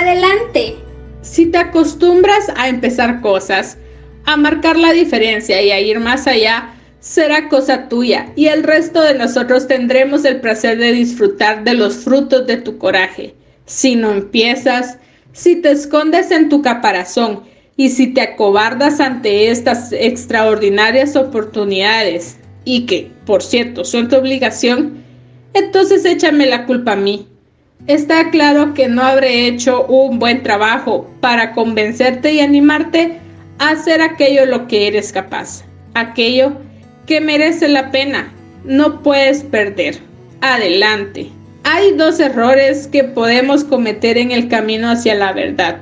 Adelante. Si te acostumbras a empezar cosas, a marcar la diferencia y a ir más allá, será cosa tuya y el resto de nosotros tendremos el placer de disfrutar de los frutos de tu coraje. Si no empiezas, si te escondes en tu caparazón y si te acobardas ante estas extraordinarias oportunidades y que, por cierto, son tu obligación, entonces échame la culpa a mí. Está claro que no habré hecho un buen trabajo para convencerte y animarte a hacer aquello lo que eres capaz, aquello que merece la pena. No puedes perder. Adelante. Hay dos errores que podemos cometer en el camino hacia la verdad.